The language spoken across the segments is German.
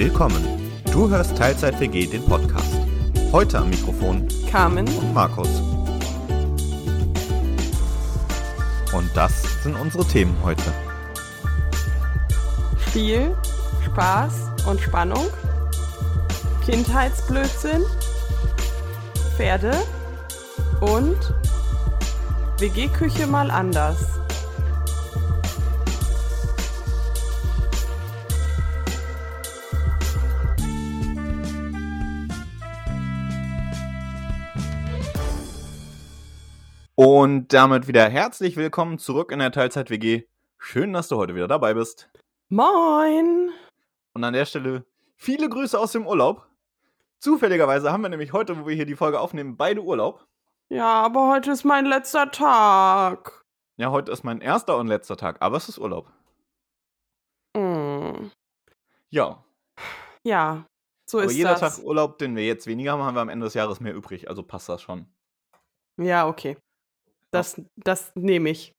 Willkommen. Du hörst Teilzeit WG, den Podcast. Heute am Mikrofon Carmen. und Markus. Und das sind unsere Themen heute. Spiel, Spaß und Spannung. Kindheitsblödsinn. Pferde. Und WG-Küche mal anders. Und damit wieder herzlich willkommen zurück in der Teilzeit WG. Schön, dass du heute wieder dabei bist. Moin! Und an der Stelle viele Grüße aus dem Urlaub. Zufälligerweise haben wir nämlich heute, wo wir hier die Folge aufnehmen, beide Urlaub. Ja, aber heute ist mein letzter Tag. Ja, heute ist mein erster und letzter Tag, aber es ist Urlaub. Mm. Ja, Ja, so aber ist jeder das. Tag Urlaub, den wir jetzt weniger haben, haben wir am Ende des Jahres mehr übrig, also passt das schon. Ja, okay. Das, das nehme ich.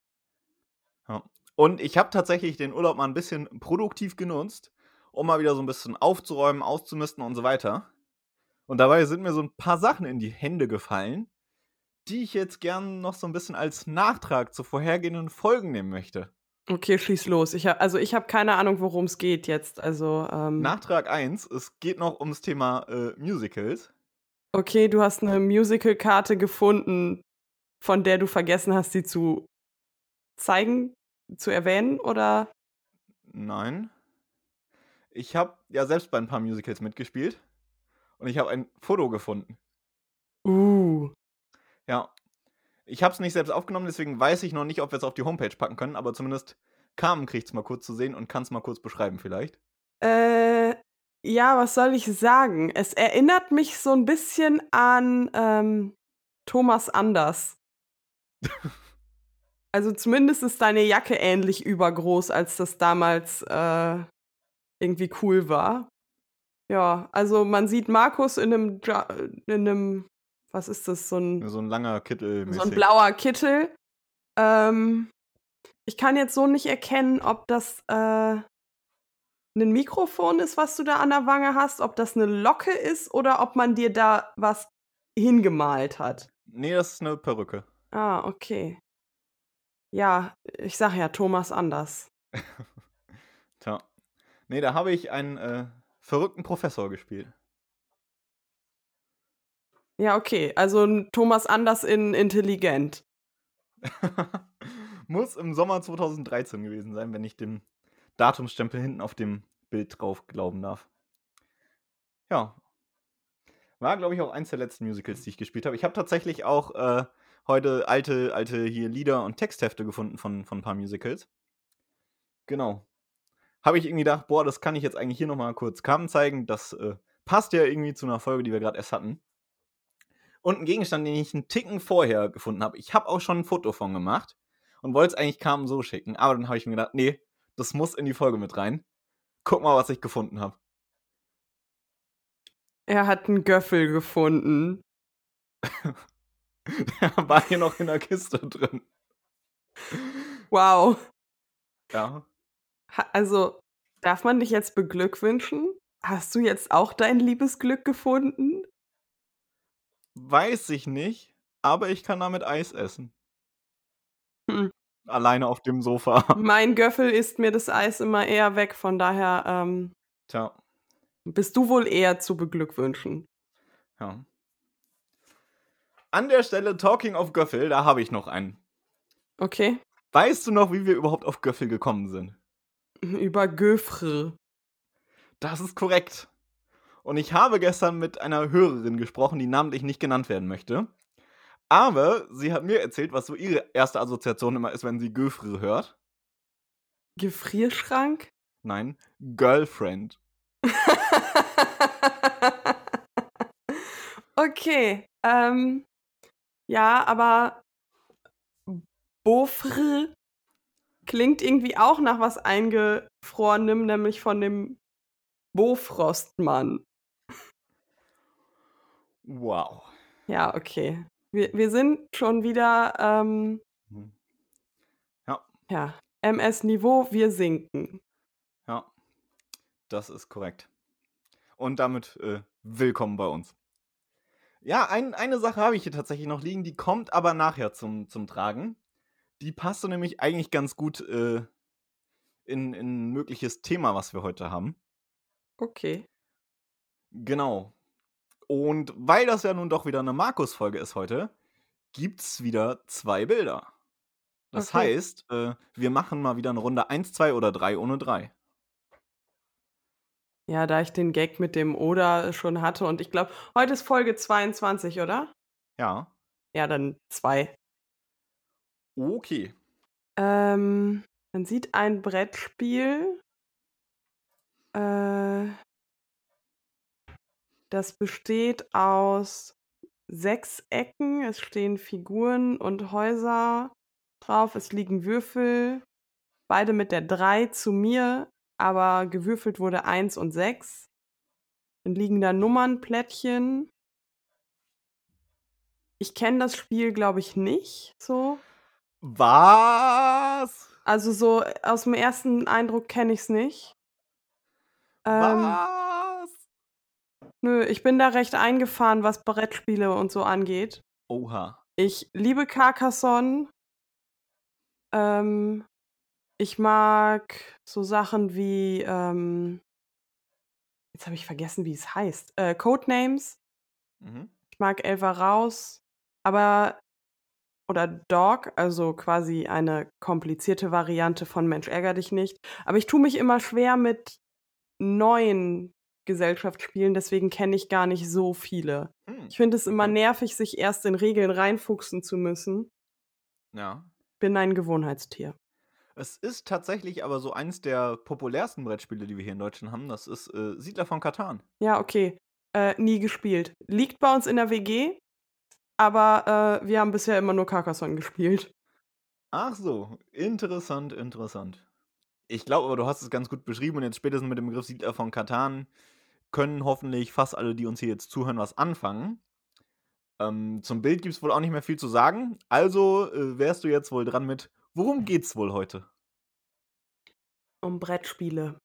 Ja. Und ich habe tatsächlich den Urlaub mal ein bisschen produktiv genutzt, um mal wieder so ein bisschen aufzuräumen, auszumisten und so weiter. Und dabei sind mir so ein paar Sachen in die Hände gefallen, die ich jetzt gern noch so ein bisschen als Nachtrag zu vorhergehenden Folgen nehmen möchte. Okay, schieß los. Ich hab, also ich habe keine Ahnung, worum es geht jetzt. Also, ähm, Nachtrag 1, es geht noch ums Thema äh, Musicals. okay, du hast eine Musical-Karte gefunden, von der du vergessen hast, sie zu zeigen, zu erwähnen, oder? Nein. Ich habe ja selbst bei ein paar Musicals mitgespielt und ich habe ein Foto gefunden. Uh. Ja. Ich habe es nicht selbst aufgenommen, deswegen weiß ich noch nicht, ob wir es auf die Homepage packen können, aber zumindest Carmen kriegt es mal kurz zu sehen und kann es mal kurz beschreiben vielleicht. Äh, ja, was soll ich sagen? Es erinnert mich so ein bisschen an ähm, Thomas Anders. Also zumindest ist deine Jacke ähnlich übergroß, als das damals äh, irgendwie cool war. Ja, also man sieht Markus in einem, Ja- in einem, was ist das, so ein So ein langer Kittel. so ein blauer Kittel. Ähm, ich kann jetzt so nicht erkennen, ob das äh, ein Mikrofon ist, was du da an der Wange hast, ob das eine Locke ist oder ob man dir da was hingemalt hat. Nee, das ist eine Perücke. Ah, okay. Ja, ich sag ja Thomas anders. Tja. Nee, da habe ich einen äh, verrückten Professor gespielt. Ja, okay. Also ein Thomas anders in intelligent. Muss im Sommer 2013 gewesen sein, wenn ich dem Datumsstempel hinten auf dem Bild drauf glauben darf. Ja. War, glaube ich, auch eins der letzten Musicals, die ich gespielt habe. Ich habe tatsächlich auch äh, heute alte, alte hier Lieder und Texthefte gefunden von, von ein paar Musicals. Genau. Habe ich irgendwie gedacht, boah, das kann ich jetzt eigentlich hier nochmal kurz Carmen zeigen. Das äh, passt ja irgendwie zu einer Folge, die wir gerade erst hatten. Und ein Gegenstand, den ich einen Ticken vorher gefunden habe. Ich habe auch schon ein Foto von gemacht und wollte es eigentlich Carmen so schicken. Aber dann habe ich mir gedacht, nee, das muss in die Folge mit rein. Guck mal, was ich gefunden habe. Er hat einen Göffel gefunden. Der war hier noch in der Kiste drin. Wow. Ja. Also, darf man dich jetzt beglückwünschen? Hast du jetzt auch dein Liebesglück gefunden? Weiß ich nicht, aber ich kann damit Eis essen. Hm. Alleine auf dem Sofa. Mein Göffel isst mir das Eis immer eher weg, von daher ähm, Tja, bist du wohl eher zu beglückwünschen. ja. An der Stelle Talking of Göffel, da habe ich noch einen. Okay? Weißt du noch, wie wir überhaupt auf Göffel gekommen sind? Über Göfre. Das ist korrekt. Und ich habe gestern mit einer Hörerin gesprochen, die namentlich nicht genannt werden möchte. Aber sie hat mir erzählt, was so ihre erste Assoziation immer ist, wenn sie Göfre hört. Gefrierschrank? Nein, Girlfriend. okay. Ähm, ja, aber Beaufre klingt irgendwie auch nach was Eingefrorenem, nämlich von dem Bofrostmann. Wow. Ja, okay. Wir, wir sind schon wieder, ähm, Hm. Ja, ja, MS-Niveau, wir sinken. ja. Das ist korrekt. Und damit äh, willkommen bei uns. Ja, ein, eine Sache habe ich hier tatsächlich noch liegen, die kommt aber nachher zum, zum Tragen. Die passt so nämlich eigentlich ganz gut äh, in, in ein mögliches Thema, was wir heute haben. Okay. Genau. Und weil das ja nun doch wieder eine Markus-Folge ist heute, gibt es wieder zwei Bilder. Das Okay. heißt, äh, wir machen mal wieder eine Runde 1, 2 oder 3 ohne 3. Ja, da ich den Gag mit dem Oder schon hatte und ich glaube, heute ist Folge 22, oder? Ja. Ja, dann zwei. Okay. Ähm, man sieht ein Brettspiel. Äh, das besteht aus sechs Ecken. Es stehen Figuren und Häuser drauf. Es liegen Würfel. Beide mit der 3 zu mir, aber gewürfelt wurde 1 und 6. Dann liegen da Nummernplättchen. Ich kenne das Spiel, glaube ich, nicht so. Was? Also so aus dem ersten Eindruck kenne ich es nicht. Ähm, Was? nö, ich bin da recht eingefahren, was Brettspiele und so angeht. Oha. Ich liebe Carcassonne. Ähm, ich mag so Sachen wie, ähm, jetzt habe ich vergessen, wie es heißt. Äh, Codenames. Mhm. Ich mag Elva raus. Aber, oder Dog, also quasi eine komplizierte Variante von Mensch ärger dich nicht. Aber ich tue mich immer schwer mit neuen Gesellschaftsspielen, deswegen kenne ich gar nicht so viele. Hm. Ich finde es immer nervig, sich erst in Regeln reinfuchsen zu müssen. Ja. Bin ein Gewohnheitstier. Es ist tatsächlich aber so eins der populärsten Brettspiele, die wir hier in Deutschland haben. Das ist äh, Siedler von Katan. Ja, okay. Äh, nie gespielt. Liegt bei uns in der WG, aber äh, wir haben bisher immer nur Carcassonne gespielt. Ach so, interessant, interessant. Ich glaube aber, du hast es ganz gut beschrieben und jetzt spätestens mit dem Begriff Siedler von Katan können hoffentlich fast alle, die uns hier jetzt zuhören, was anfangen. Ähm, zum Bild gibt es wohl auch nicht mehr viel zu sagen. Also äh, wärst du jetzt wohl dran mit, worum geht's wohl heute? Um Brettspiele.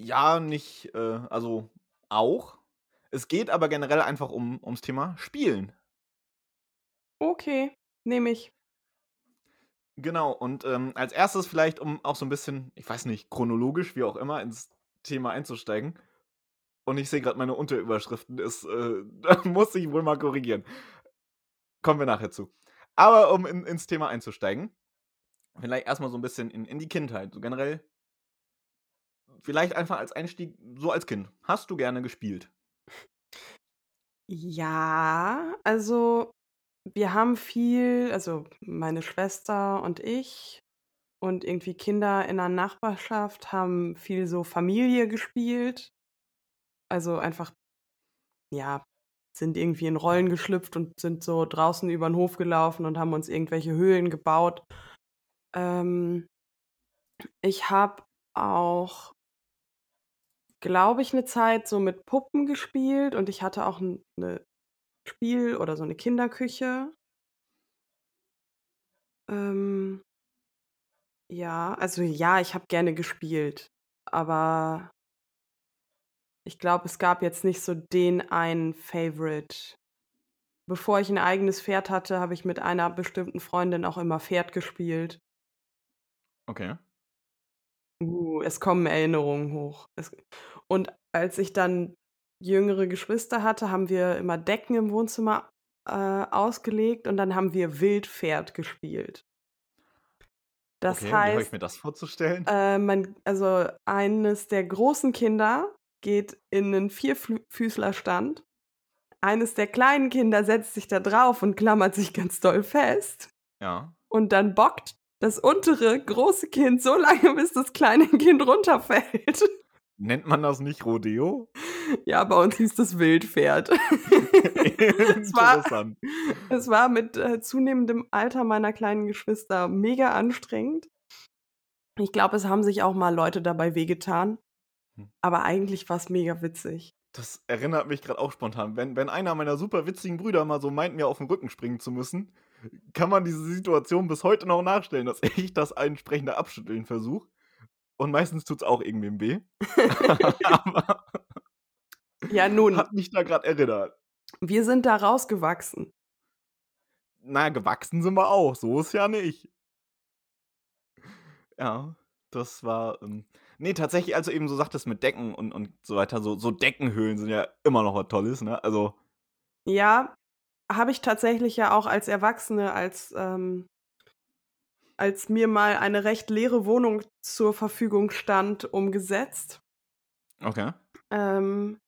Ja, nicht, äh, also auch. Es geht aber generell einfach um, ums Thema Spielen. Okay, nehme ich. Genau, und ähm, als erstes vielleicht, um auch so ein bisschen, ich weiß nicht, chronologisch, wie auch immer, ins Thema einzusteigen. Und ich sehe gerade meine Unterüberschriften, ist, äh, da muss ich wohl mal korrigieren. Kommen wir nachher zu. Aber um in, ins Thema einzusteigen, vielleicht erstmal so ein bisschen in, in die Kindheit. So generell, vielleicht einfach als Einstieg, so als Kind. Hast du gerne gespielt? Ja, also wir haben viel, also meine Schwester und ich und irgendwie Kinder in der Nachbarschaft haben viel so Familie gespielt. Also einfach, ja, sind irgendwie in Rollen geschlüpft und sind so draußen über den Hof gelaufen und haben uns irgendwelche Höhlen gebaut. Ähm, ich habe auch, glaube ich, eine Zeit so mit Puppen gespielt und ich hatte auch ein ne Spiel oder so eine Kinderküche. Ähm, ja, also ja, ich habe gerne gespielt, aber ich glaube, es gab jetzt nicht so den einen Favorite. Bevor ich ein eigenes Pferd hatte, habe ich mit einer bestimmten Freundin auch immer Pferd gespielt. Okay. Uh, es kommen Erinnerungen hoch. Es und als ich dann jüngere Geschwister hatte, haben wir immer Decken im Wohnzimmer, äh, ausgelegt und dann haben wir Wildpferd gespielt. Das Okay, wie habe ich heißt, mir das vorzustellen? äh, man also eines der großen Kinder geht in 'nen Vierfüßlerstand. Eines der kleinen Kinder setzt sich da drauf und klammert sich ganz doll fest. Ja. Und dann bockt das untere große Kind so lange, bis das kleine Kind runterfällt. Nennt man das nicht Rodeo? Ja, bei uns hieß das Wildpferd. Es war es war mit, äh, zunehmendem Alter meiner kleinen Geschwister mega anstrengend. Ich glaube, es haben sich auch mal Leute dabei wehgetan. Aber eigentlich war's mega witzig. Das erinnert mich gerade auch spontan. Wenn, wenn einer meiner super witzigen Brüder mal so meint, mir auf den Rücken springen zu müssen, kann man diese Situation bis heute noch nachstellen, dass ich das entsprechende abschütteln versuche. und meistens tut es auch irgendwem weh. Aber Ja, nun, hat mich da gerade erinnert. wir sind da rausgewachsen. Na, gewachsen sind wir auch. So ist ja nicht. Ja, das war. Ähm, nee, tatsächlich, als du eben so sagtest mit Decken und, und so weiter, so, so Deckenhöhlen sind ja immer noch was Tolles, ne? Also, Ja, habe ich tatsächlich ja auch als Erwachsene, als, ähm, als mir mal eine recht leere Wohnung zur Verfügung stand, umgesetzt. okay. Ähm,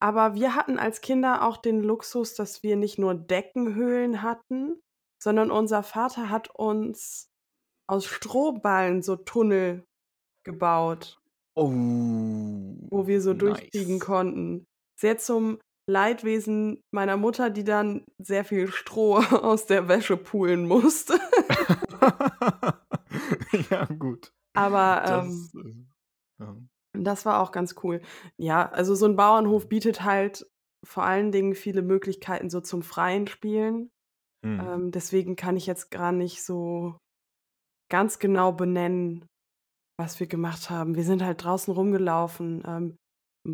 aber wir hatten als Kinder auch den Luxus, dass wir nicht nur Deckenhöhlen hatten, sondern unser Vater hat uns aus Strohballen so Tunnel gebaut, Oh. wo wir so durchfliegen nice. konnten. Sehr zum Leidwesen meiner Mutter, die dann sehr viel Stroh aus der Wäsche pulen musste. ja, gut. Aber Das, ähm, äh, ja. das war auch ganz cool. Ja, also so ein Bauernhof bietet halt vor allen Dingen viele Möglichkeiten so zum freien Spielen. Hm. Ähm, deswegen kann ich jetzt gar nicht so ganz genau benennen, was wir gemacht haben. Wir sind halt draußen rumgelaufen, ähm,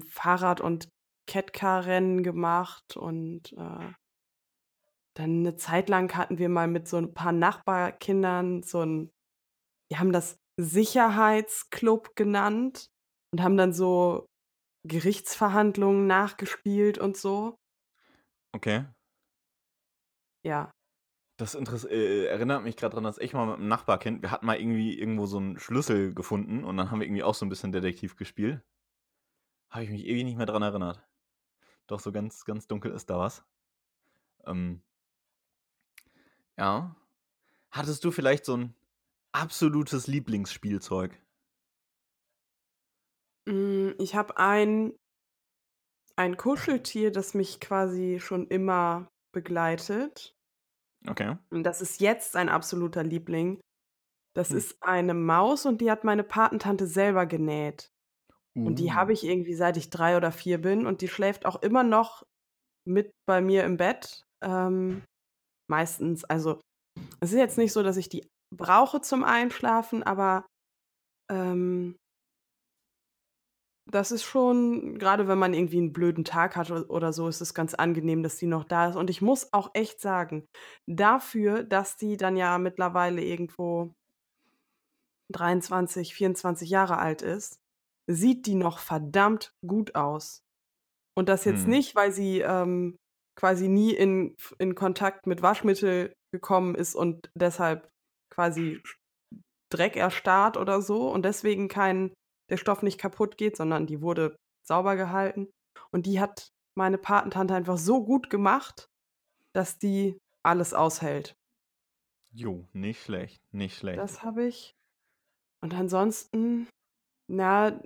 Fahrrad- und Catcar-Rennen gemacht und äh, dann eine Zeit lang hatten wir mal mit so ein paar Nachbarkindern so ein, wir haben das Sicherheitsclub genannt und haben dann so Gerichtsverhandlungen nachgespielt und so. Okay. Ja. Das Interess äh, erinnert mich gerade daran, dass ich mal mit einem Nachbarkind, wir hatten mal irgendwie irgendwo so einen Schlüssel gefunden und dann haben wir irgendwie auch so ein bisschen Detektiv gespielt. Habe ich mich ewig nicht mehr dran erinnert. Doch so ganz, ganz dunkel ist da was. Ähm, ja. Hattest du vielleicht so ein absolutes Lieblingsspielzeug? Mm, Ich habe ein, ein Kuscheltier, das mich quasi schon immer begleitet. Okay. Und das ist jetzt ein absoluter Liebling. Das Hm. ist eine Maus und die hat meine Patentante selber genäht. Und die Uh. habe ich irgendwie seit ich drei oder vier bin und die schläft auch immer noch mit bei mir im Bett. Ähm, meistens. Also es ist jetzt nicht so, dass ich die brauche zum Einschlafen, aber ähm, das ist schon, gerade wenn man irgendwie einen blöden Tag hat o- oder so, ist es ganz angenehm, dass die noch da ist. Und ich muss auch echt sagen, dafür, dass die dann ja mittlerweile irgendwo 23, 24 Jahre alt ist, sieht die noch verdammt gut aus. Und das jetzt Hm. nicht, weil sie ähm, quasi nie in, in Kontakt mit Waschmittel gekommen ist und deshalb quasi Dreck erstarrt oder so und deswegen kein, der Stoff nicht kaputt geht, sondern die wurde sauber gehalten. Und die hat meine Patentante einfach so gut gemacht, dass die alles aushält. Jo, nicht schlecht, nicht schlecht. Das habe ich. Und ansonsten, na,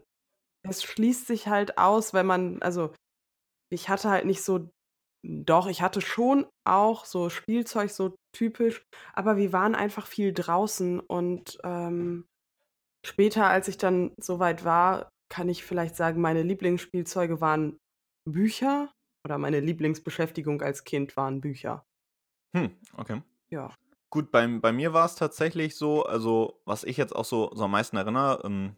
es schließt sich halt aus, wenn man, also ich hatte halt nicht so, doch, ich hatte schon auch so Spielzeug, so typisch, aber wir waren einfach viel draußen und ähm, später, als ich dann soweit war, kann ich vielleicht sagen, meine Lieblingsspielzeuge waren Bücher oder meine Lieblingsbeschäftigung als Kind waren Bücher. Hm, okay. Ja. Gut, beim, bei mir war es tatsächlich so, also was ich jetzt auch so, so am meisten erinnere, ähm,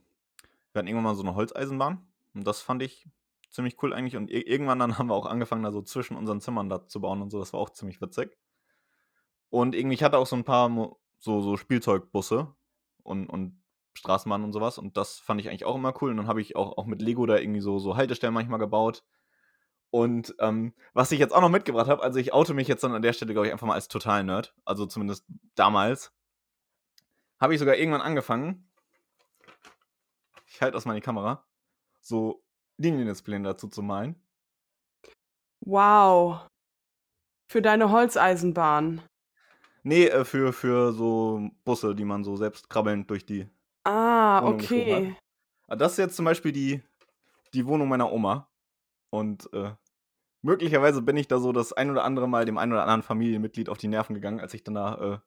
wir hatten irgendwann mal so eine Holzeisenbahn und das fand ich ziemlich cool eigentlich und ir- irgendwann dann haben wir auch angefangen, da so zwischen unseren Zimmern da zu bauen und so, das war auch ziemlich witzig. Und irgendwie, ich hatte auch so ein paar so, so Spielzeugbusse und, und Straßenbahnen und sowas und das fand ich eigentlich auch immer cool und dann habe ich auch, auch mit Lego da irgendwie so, so Haltestellen manchmal gebaut. Und ähm, was ich jetzt auch noch mitgebracht habe, also ich oute mich jetzt dann an der Stelle, glaube ich, einfach mal als Total-Nerd. Also zumindest damals. Habe ich sogar irgendwann angefangen. Ich halte aus meine Kamera. So Liniendispläne dazu zu malen. Wow. Für deine Holzeisenbahn. Nee, äh, für, für so Busse, die man so selbst krabbelnd durch die. Ah, Wohnung okay. Ah, Das ist jetzt zum Beispiel die, die Wohnung meiner Oma. Und äh, möglicherweise bin ich da so das ein oder andere Mal dem ein oder anderen Familienmitglied auf die Nerven gegangen, als ich dann da äh,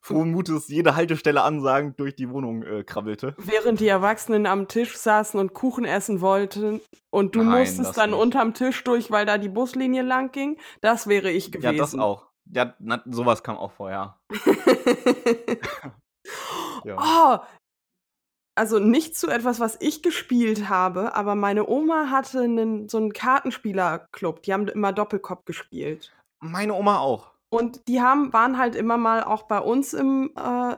frohen Mutes jede Haltestelle ansagend durch die Wohnung äh, krabbelte. Während die Erwachsenen am Tisch saßen und Kuchen essen wollten und du Nein, musstest dann nicht. unterm Tisch durch, weil da die Buslinie lang ging, das wäre ich gewesen. Ja, das auch. Ja, na, sowas kam auch vor, ja. ja. oh, also nicht zu etwas, was ich gespielt habe, aber meine Oma hatte einen, so einen Kartenspielerclub. Die haben immer Doppelkopf gespielt. Meine Oma auch. Und die haben, waren halt immer mal auch bei uns im, äh,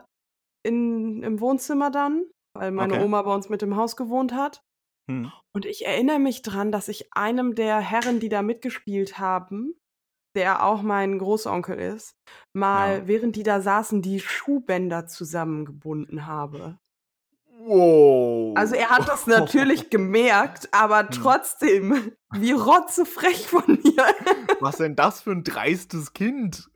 in, im Wohnzimmer dann, weil meine Okay. Oma bei uns mit im Haus gewohnt hat. Hm. Und ich erinnere mich dran, dass ich einem der Herren, die da mitgespielt haben, der auch mein Großonkel ist, mal, Ja. während die da saßen, die Schuhbänder zusammengebunden habe. Wow. Also er hat das natürlich gemerkt, aber Hm. trotzdem, wie rotzefrech von mir. Was denn das für ein dreistes Kind?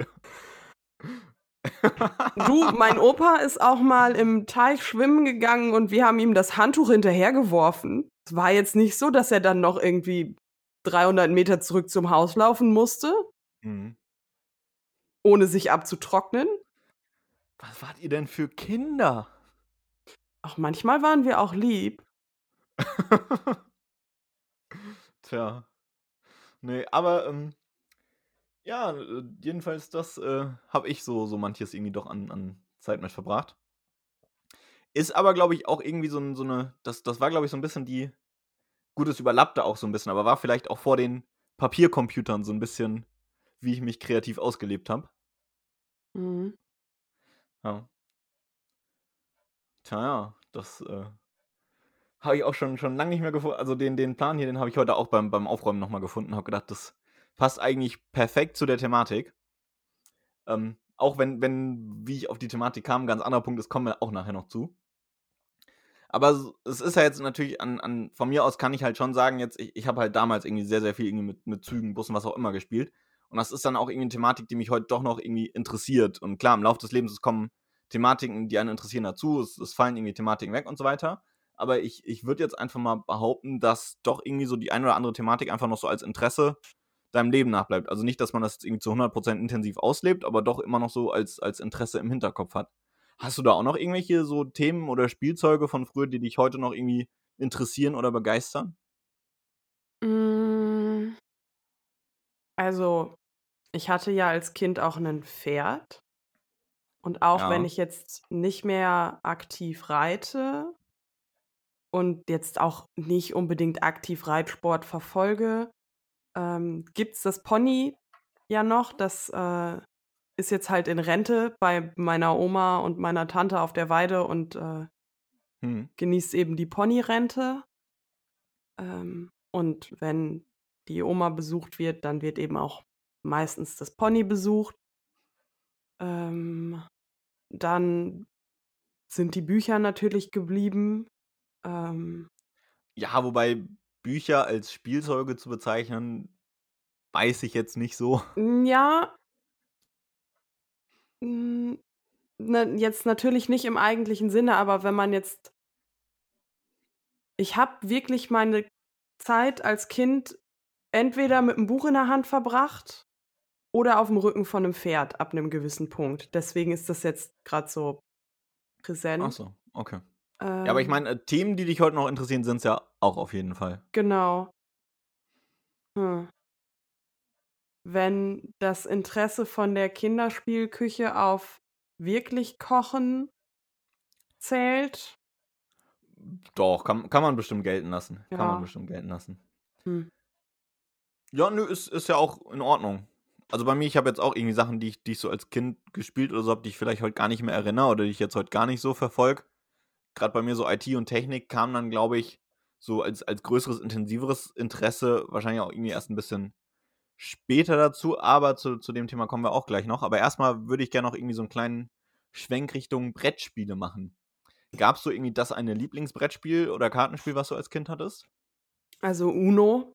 Du, mein Opa ist auch mal im Teich schwimmen gegangen und wir haben ihm das Handtuch hinterhergeworfen. Es war jetzt nicht so, dass er dann noch irgendwie 300 Meter zurück zum Haus laufen musste, Hm. ohne sich abzutrocknen. Was wart ihr denn für Kinder? Auch manchmal waren wir auch lieb. Tja. Nee, aber ähm, ja, äh, jedenfalls das äh, habe ich so, so manches irgendwie doch an, an Zeit mit verbracht. Ist aber, glaube ich, auch irgendwie so, ein, so eine, das, das war, glaube ich, so ein bisschen die, gut, es überlappte auch so ein bisschen, aber war vielleicht auch vor den Papiercomputern so ein bisschen, wie ich mich kreativ ausgelebt habe. Mhm. Ja. Tja, ja, das äh, habe ich auch schon, schon lange nicht mehr gefunden. Also den, den Plan hier, den habe ich heute auch beim, beim Aufräumen nochmal gefunden. Habe gedacht, das passt eigentlich perfekt zu der Thematik. Ähm, auch wenn, wenn, wie ich auf die Thematik kam, ein ganz anderer Punkt ist, kommen wir auch nachher noch zu. Aber es ist ja jetzt natürlich, an, an, von mir aus kann ich halt schon sagen, jetzt, ich, ich habe halt damals irgendwie sehr, sehr viel irgendwie mit, mit Zügen, Bussen, was auch immer gespielt. Und das ist dann auch irgendwie eine Thematik, die mich heute doch noch irgendwie interessiert. Und klar, im Laufe des Lebens es kommen Thematiken, die einen interessieren, dazu. Es, es fallen irgendwie Thematiken weg und so weiter. Aber ich, ich würde jetzt einfach mal behaupten, dass doch irgendwie so die eine oder andere Thematik einfach noch so als Interesse deinem Leben nachbleibt. Also nicht, dass man das irgendwie zu 100% intensiv auslebt, aber doch immer noch so als, als Interesse im Hinterkopf hat. Hast du da auch noch irgendwelche so Themen oder Spielzeuge von früher, die dich heute noch irgendwie interessieren oder begeistern? Mm, Also, ich hatte ja als Kind auch ein Pferd. Und auch wenn Ja. ich jetzt nicht mehr aktiv reite und jetzt auch nicht unbedingt aktiv Reitsport verfolge, ähm, gibt es das Pony ja noch. Das äh, ist jetzt halt in Rente bei meiner Oma und meiner Tante auf der Weide und äh, Hm. genießt eben die Ponyrente. Ähm, und wenn die Oma besucht wird, dann wird eben auch meistens das Pony besucht. Ähm, dann sind die Bücher natürlich geblieben. Ähm, Ja, wobei Bücher als Spielzeuge zu bezeichnen, weiß ich jetzt nicht so. ja, na, jetzt natürlich nicht im eigentlichen Sinne, aber wenn man jetzt. Ich habe wirklich meine Zeit als Kind entweder mit einem Buch in der Hand verbracht oder auf dem Rücken von einem Pferd ab einem gewissen Punkt. Deswegen ist das jetzt gerade so präsent. Ach so, okay. Ja, aber ich Ähm, meine, äh, Themen, die dich heute noch interessieren, sind es ja auch auf jeden Fall. Genau. Hm. Wenn das Interesse von der Kinderspielküche auf wirklich Kochen zählt. Doch, kann, kann man bestimmt gelten lassen. Kann man Ja. bestimmt gelten lassen. Hm. Ja, nö, ist, ist ja auch in Ordnung. Also bei mir, ich habe jetzt auch irgendwie Sachen, die ich, die ich so als Kind gespielt oder so habe, die ich vielleicht heute gar nicht mehr erinnere oder die ich jetzt heute gar nicht so verfolge. Gerade bei mir so IT und Technik kam dann, glaube ich, so als, als größeres, intensiveres Interesse wahrscheinlich auch irgendwie erst ein bisschen später dazu, aber zu, zu dem Thema kommen wir auch gleich noch. Aber erstmal würde ich gerne noch irgendwie so einen kleinen Schwenk Richtung Brettspiele machen. Gab es so irgendwie das eine Lieblingsbrettspiel oder Kartenspiel, was du als Kind hattest? Also Uno.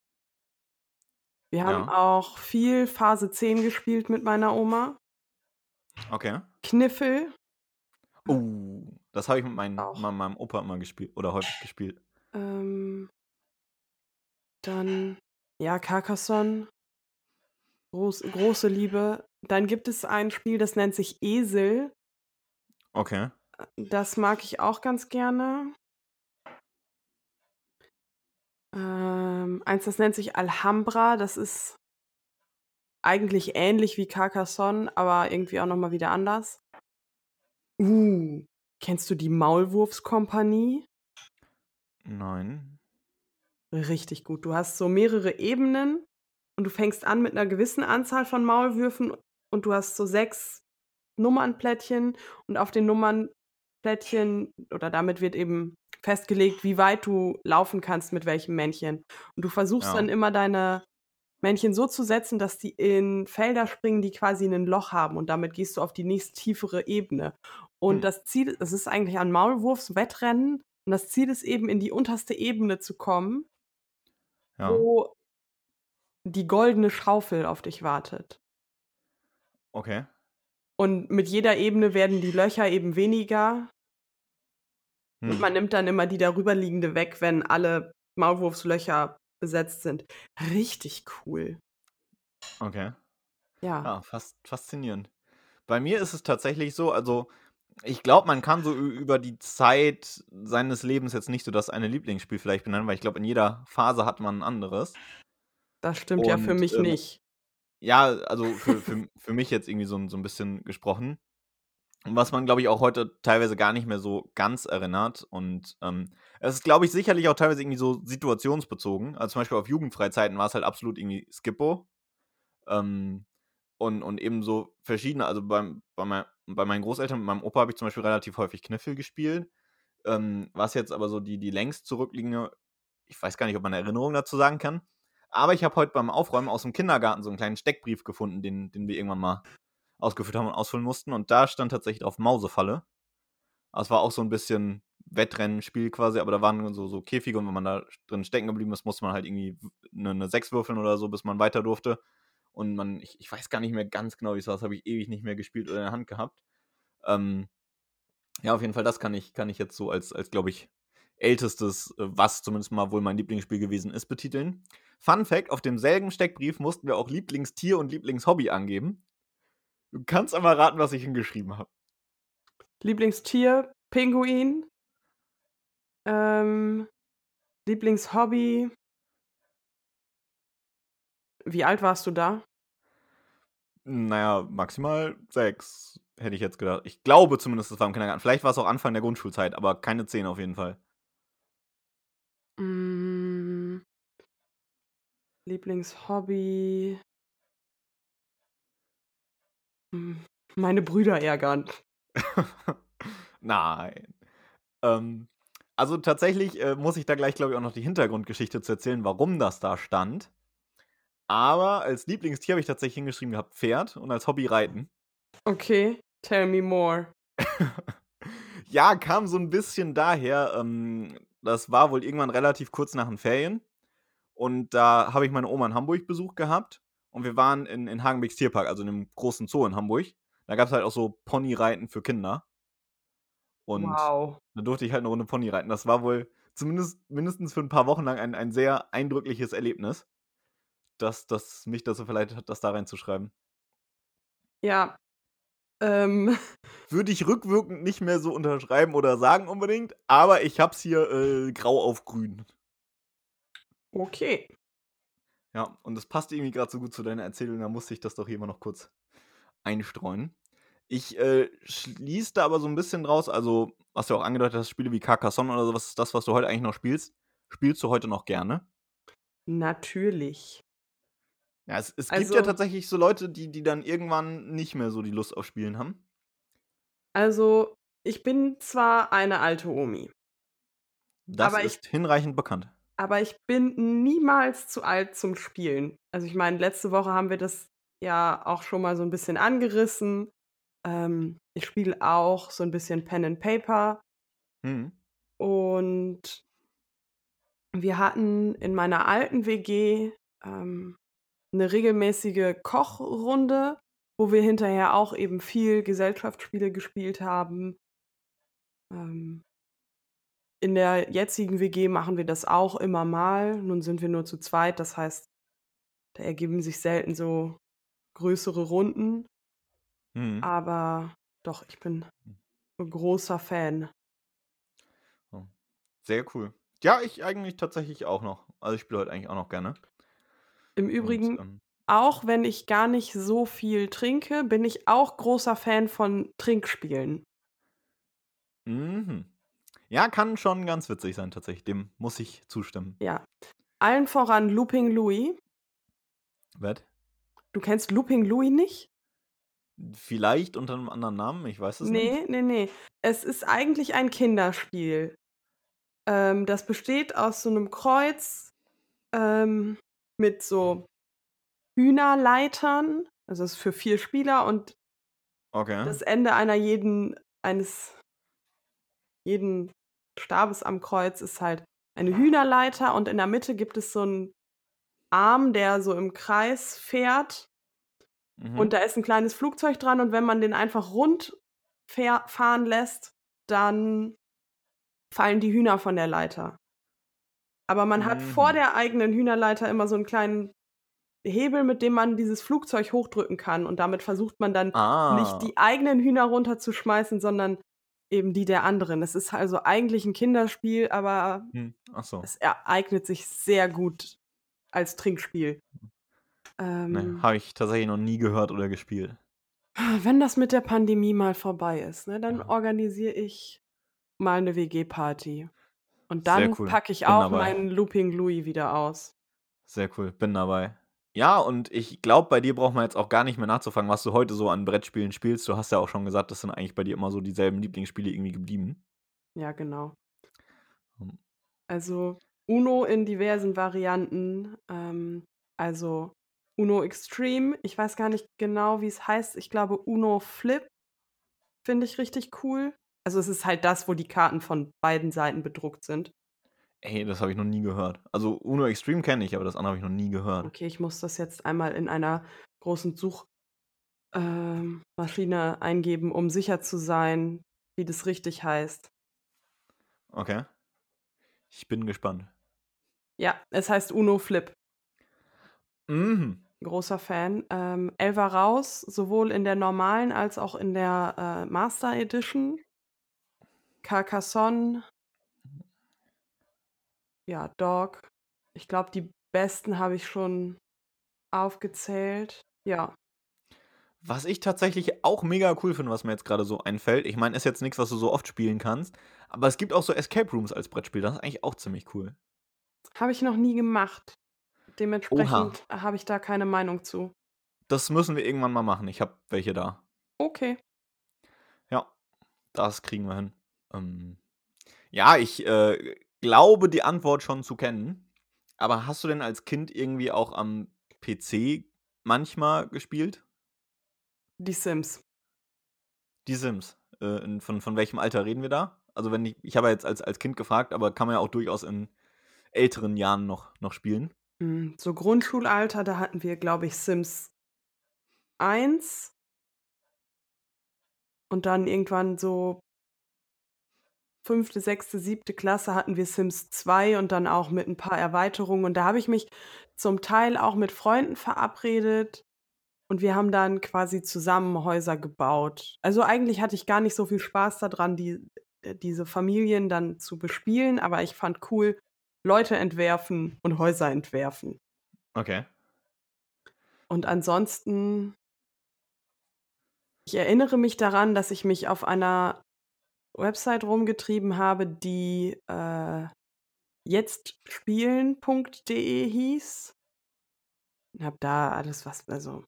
Wir haben Ja. auch viel Phase 10 gespielt mit meiner Oma. Okay. Kniffel. Oh, das habe ich mit meinem, Auch. mit meinem Opa immer gespielt oder häufig gespielt. Ähm, dann, ja, Carcassonne. Groß, große Liebe. Dann gibt es ein Spiel, das nennt sich Esel. Okay. Das mag ich auch ganz gerne. Ähm, eins, das nennt sich Alhambra. Das ist eigentlich ähnlich wie Carcassonne, aber irgendwie auch nochmal wieder anders. Uh, kennst du die Maulwurfskompanie? Nein. Richtig gut. Du hast so mehrere Ebenen und du fängst an mit einer gewissen Anzahl von Maulwürfen und du hast so 6 Nummernplättchen und auf den Nummernplättchen oder damit wird eben festgelegt, wie weit du laufen kannst mit welchem Männchen. Und du versuchst Ja. dann immer deine Männchen so zu setzen, dass die in Felder springen, die quasi ein Loch haben und damit gehst du auf die nächst tiefere Ebene. Und Hm. das Ziel es ist eigentlich ein Maulwurfswettrennen und das Ziel ist eben, in die unterste Ebene zu kommen, Ja. wo die goldene Schaufel auf dich wartet. Okay. Und mit jeder Ebene werden die Löcher eben weniger und Hm. man nimmt dann immer die darüberliegende weg, wenn alle Maulwurfslöcher besetzt sind. Richtig cool. Okay. Ja. Ja, fast faszinierend. Bei mir ist es tatsächlich so, also ich glaube, man kann so über die Zeit seines Lebens jetzt nicht so das eine Lieblingsspiel vielleicht benennen, weil ich glaube, in jeder Phase hat man 'n anderes. Das stimmt ja für Und, mich ähm, nicht. ja, also für für für mich jetzt irgendwie so so 'n bisschen gesprochen. Was man, glaube ich, auch heute teilweise gar nicht mehr so ganz erinnert und, ähm, es ist, glaube ich, sicherlich auch teilweise irgendwie so situationsbezogen. Also, zum Beispiel auf Jugendfreizeiten war's halt absolut irgendwie Skippo. Ähm, und und eben so verschiedene also beim bei mei bei meinen Großeltern mit meinem Opa habe ich zum Beispiel relativ häufig Kniffel gespielt. Ähm, was jetzt aber so die die längst zurückliegende ich weiß gar nicht, ob man 'ne Erinnerung dazu sagen kann. Aber ich habe heute beim Aufräumen aus'm Kindergarten so 'n kleinen Steckbrief gefunden, den den wir irgendwann mal ausgefüllt haben und ausfüllen mussten. Und da stand tatsächlich drauf Mausefalle. Das war auch so 'n bisschen Wettrennenspiel quasi, aber da waren so so Käfige und wenn man da drin stecken geblieben ist, musste man halt irgendwie w 'ne 'ne 6 würfeln oder so, bis man weiter durfte. Und man ich ich weiß gar nicht mehr ganz genau, wie es war. Das habe ich ewig nicht mehr gespielt oder in der Hand gehabt. Ähm, ja, auf jeden Fall, das kann ich kann ich jetzt so als als, glaube ich, ältestes, äh, was zumindest mal wohl mein Lieblingsspiel gewesen ist, betiteln. Fun Fact: Auf demselben Steckbrief mussten wir auch Lieblingstier und Lieblingshobby angeben. Du kannst einmal raten, was ich hingeschrieben habe. Lieblingstier, Pinguin. Ähm, Lieblingshobby Wie alt warst du da? Na ja, maximal 6, hätte ich jetzt gedacht. Ich glaube zumindest, es war im Kindergarten. Vielleicht war's auch Anfang der Grundschulzeit, aber keine 10 auf jeden Fall. Hm. Lieblingshobby meine Brüder ärgern. Nein. Ähm, also tatsächlich, äh, muss ich da gleich, glaube ich, auch noch die Hintergrundgeschichte zu erzählen, warum das da stand. Aber als Lieblingstier habe ich tatsächlich hingeschrieben gehabt Pferd und als Hobby Reiten. Okay, tell me more. Ja, kam so 'n bisschen daher, ähm, das war wohl irgendwann relativ kurz nach den Ferien. Und da habe ich meine Oma in Hamburg Besuch gehabt und wir waren in in Hagenbecks Tierpark, also in 'nem großen Zoo in Hamburg. Da gab's halt auch so Ponyreiten für Kinder. Und Wow. da durfte ich halt 'ne Runde Pony reiten. Das war wohl zumindest mindestens für 'n paar Wochen lang ein ein sehr eindrückliches Erlebnis, dass das mich dazu verleitet hat, das da reinzuschreiben. Ja. Ähm. Würde ich rückwirkend nicht mehr so unterschreiben oder sagen unbedingt, aber ich habe es hier, äh, grau auf grün. Okay. Ja, und das passt irgendwie grad so gut zu deiner Erzählung, da musste ich das doch hier mal noch kurz einstreuen. Ich, äh, schließe da aber so 'n bisschen draus also, was du auch angedeutet hast, Spiele wie Carcassonne oder so was ist das, was du heute eigentlich noch spielst. Spielst du heute noch gerne? Natürlich. Ja, es es gibt ja Also tatsächlich so Leute, die die dann irgendwann nicht mehr so die Lust auf Spielen haben. Also, ich bin zwar eine alte Omi Das aber ich ist hinreichend bekannt. Aber ich bin niemals zu alt zum Spielen. Also, ich meine, letzte Woche haben wir das ja auch schon mal so 'n bisschen angerissen. Ähm, ich spiele auch so 'n bisschen Pen and Paper. Mhm. Und wir hatten in meiner alten WG, ähm, 'ne regelmäßige Kochrunde, wo wir hinterher auch eben viel Gesellschaftsspiele gespielt haben. Ähm in der jetzigen WG machen wir das auch immer mal. Nun sind wir nur zu zweit, das heißt, da ergeben sich selten so größere Runden. Mhm. Aber doch, ich bin 'n großer Fan. Oh, sehr cool. Ja, ich eigentlich tatsächlich auch noch. Also, ich spiele heute eigentlich auch noch gerne. Im Und, Übrigen, ähm auch wenn ich gar nicht so viel trinke, bin ich auch großer Fan von Trinkspielen. Mhm. Ja, kann schon ganz witzig sein, tatsächlich. Dem muss ich zustimmen. Ja. Allen voran Looping Louis. Was? Du kennst Looping Louis nicht? Vielleicht unter einem anderen Namen, ich weiß es nicht. Nee, nee, nee. Es ist eigentlich ein Kinderspiel. Ähm, das besteht aus so einem Kreuz ähm, mit so Hühnerleitern. Also es ist für vier Spieler und Okay. das Ende einer jeden, eines jeden Stabes am Kreuz ist halt eine Hühnerleiter und in der Mitte gibt es so einen Arm, der so im Kreis fährt Mhm. und da ist ein kleines Flugzeug dran und wenn man den einfach rund fahr fahren lässt, dann fallen die Hühner von der Leiter. Aber man hat vor Mhm. der eigenen Hühnerleiter immer so einen kleinen Hebel, mit dem man dieses Flugzeug hochdrücken kann und damit versucht man dann nicht ah. die eigenen Hühner runterzuschmeißen, sondern eben die der anderen. Es ist also eigentlich ein Kinderspiel, aber Hm. So. es ereignet sich sehr gut als Trinkspiel. Nee, Ähm, habe ich tatsächlich noch nie gehört oder gespielt. wenn das mit der Pandemie mal vorbei ist, ne, dann Ja. organisiere ich mal eine WG-Party. Und dann cool. packe ich Bin auch dabei. meinen Looping Louis wieder aus. Sehr cool. Bin dabei. Ja, und ich glaube, bei dir braucht man jetzt auch gar nicht mehr nachzufragen, was du heute so an Brettspielen spielst. Du hast ja auch schon gesagt, das sind eigentlich bei dir immer so dieselben Lieblingsspiele irgendwie geblieben. Ja, genau. Hm. Also Uno in diversen Varianten. Ähm, also Uno Extreme. Ich weiß gar nicht genau, wie es heißt. Ich glaube Uno Flip finde ich richtig cool. Also es ist halt das, wo die Karten von beiden Seiten bedruckt sind. Ey, das habe ich noch nie gehört. Also Uno Extreme kenne ich, aber das andere habe ich noch nie gehört. Okay, ich muss das jetzt einmal in einer großen Suchmaschine eingeben, um sicher zu sein, wie das richtig heißt. Okay. Ich bin gespannt. Ja, es heißt Uno Flip. Mhm. Großer Fan. Ähm, Elva raus, sowohl in der normalen als auch in der äh, Master Edition. Carcassonne. Ja, Dog. Ich glaube, die besten habe ich schon aufgezählt. Ja. Was ich tatsächlich auch mega cool finde, was mir jetzt gerade so einfällt. Ich meine, ist jetzt nichts, was du so oft spielen kannst. Aber es gibt auch so Escape Rooms als Brettspiel. Das ist eigentlich auch ziemlich cool. Habe ich noch nie gemacht. Dementsprechend habe ich da keine Meinung zu. Das müssen wir irgendwann mal machen. Ich habe welche da. Okay. Ja, das kriegen wir hin. Ähm, ja, ich äh, glaube, die Antwort schon zu kennen. Aber hast du denn als Kind irgendwie auch am PC manchmal gespielt? Die Sims. Die Sims. Äh, von, von welchem Alter reden wir da? Also, wenn ich, ich habe ja jetzt als, als Kind gefragt, aber kann man ja auch durchaus in älteren Jahren noch, noch spielen. Hm, So Grundschulalter, da hatten wir, glaube ich, Sims 1. Und dann irgendwann so fünfte, sechste, siebte Klasse hatten wir Sims 2 und dann auch mit ein paar Erweiterungen. Und da habe ich mich zum Teil auch mit Freunden verabredet und wir haben dann quasi zusammen Häuser gebaut. Also eigentlich hatte ich gar nicht so viel Spaß daran, die, äh, diese Familien dann zu bespielen, aber ich fand cool, Leute entwerfen und Häuser entwerfen. Okay. Und ansonsten, ich erinnere mich daran, dass ich mich auf einer Website rumgetrieben habe, die äh, jetztspielen.de hieß. Und habe da alles, was, also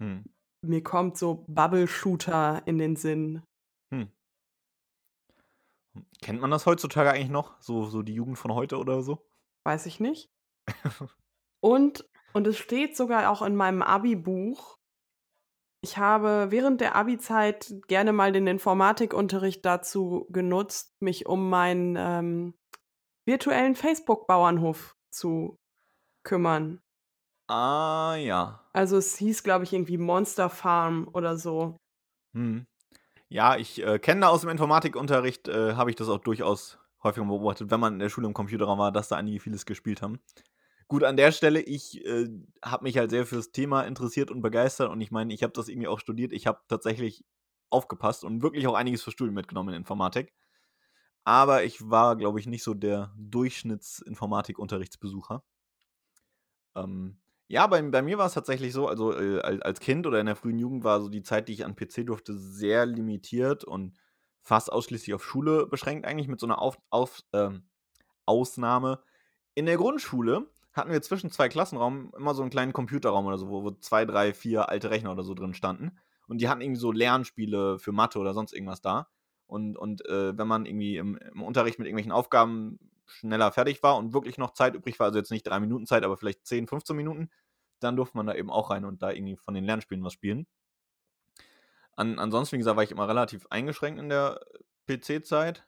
Hm. mir kommt so Bubble-Shooter in den Sinn. Hm. Kennt man das heutzutage eigentlich noch? So, so die Jugend von heute oder so? Weiß ich nicht. Und, und es steht sogar auch in meinem Abi-Buch. Ich habe während der Abi-Zeit gerne mal den Informatikunterricht dazu genutzt, mich um meinen ähm, virtuellen Facebook-Bauernhof zu kümmern. Ah, ja. Also es hieß, glaube ich, irgendwie Monster Farm oder so. Hm. Ja, ich äh, kenne da aus dem Informatikunterricht, äh, habe ich das auch durchaus häufig beobachtet, wenn man in der Schule im Computerraum war, dass da einige vieles gespielt haben. Gut, an der Stelle, ich äh, habe mich halt sehr fürs Thema interessiert und begeistert und ich meine, ich habe das irgendwie auch studiert. Ich habe tatsächlich aufgepasst und wirklich auch einiges für Studium mitgenommen in Informatik. Aber ich war, glaube ich, nicht so der Durchschnitts-Informatik-Unterrichtsbesucher. Ähm, ja, bei, bei mir war es tatsächlich so, also äh, als, Kind oder in der frühen Jugend war so die Zeit, die ich an PC durfte, sehr limitiert und fast ausschließlich auf Schule beschränkt, eigentlich mit so einer auf, auf, ähm, Ausnahme. In der Grundschule hatten wir zwischen zwei Klassenräumen immer so einen kleinen Computerraum oder so, wo, wo zwei, drei, vier alte Rechner oder so drin standen. Und die hatten irgendwie so Lernspiele für Mathe oder sonst irgendwas da. Und, und äh, wenn man irgendwie im, im, Unterricht mit irgendwelchen Aufgaben schneller fertig war und wirklich noch Zeit übrig war, also jetzt nicht drei Minuten Zeit, aber vielleicht 10, 15 Minuten, dann durfte man da eben auch rein und da irgendwie von den Lernspielen was spielen. An, ansonsten, wie gesagt, war ich immer relativ eingeschränkt in der PC-Zeit.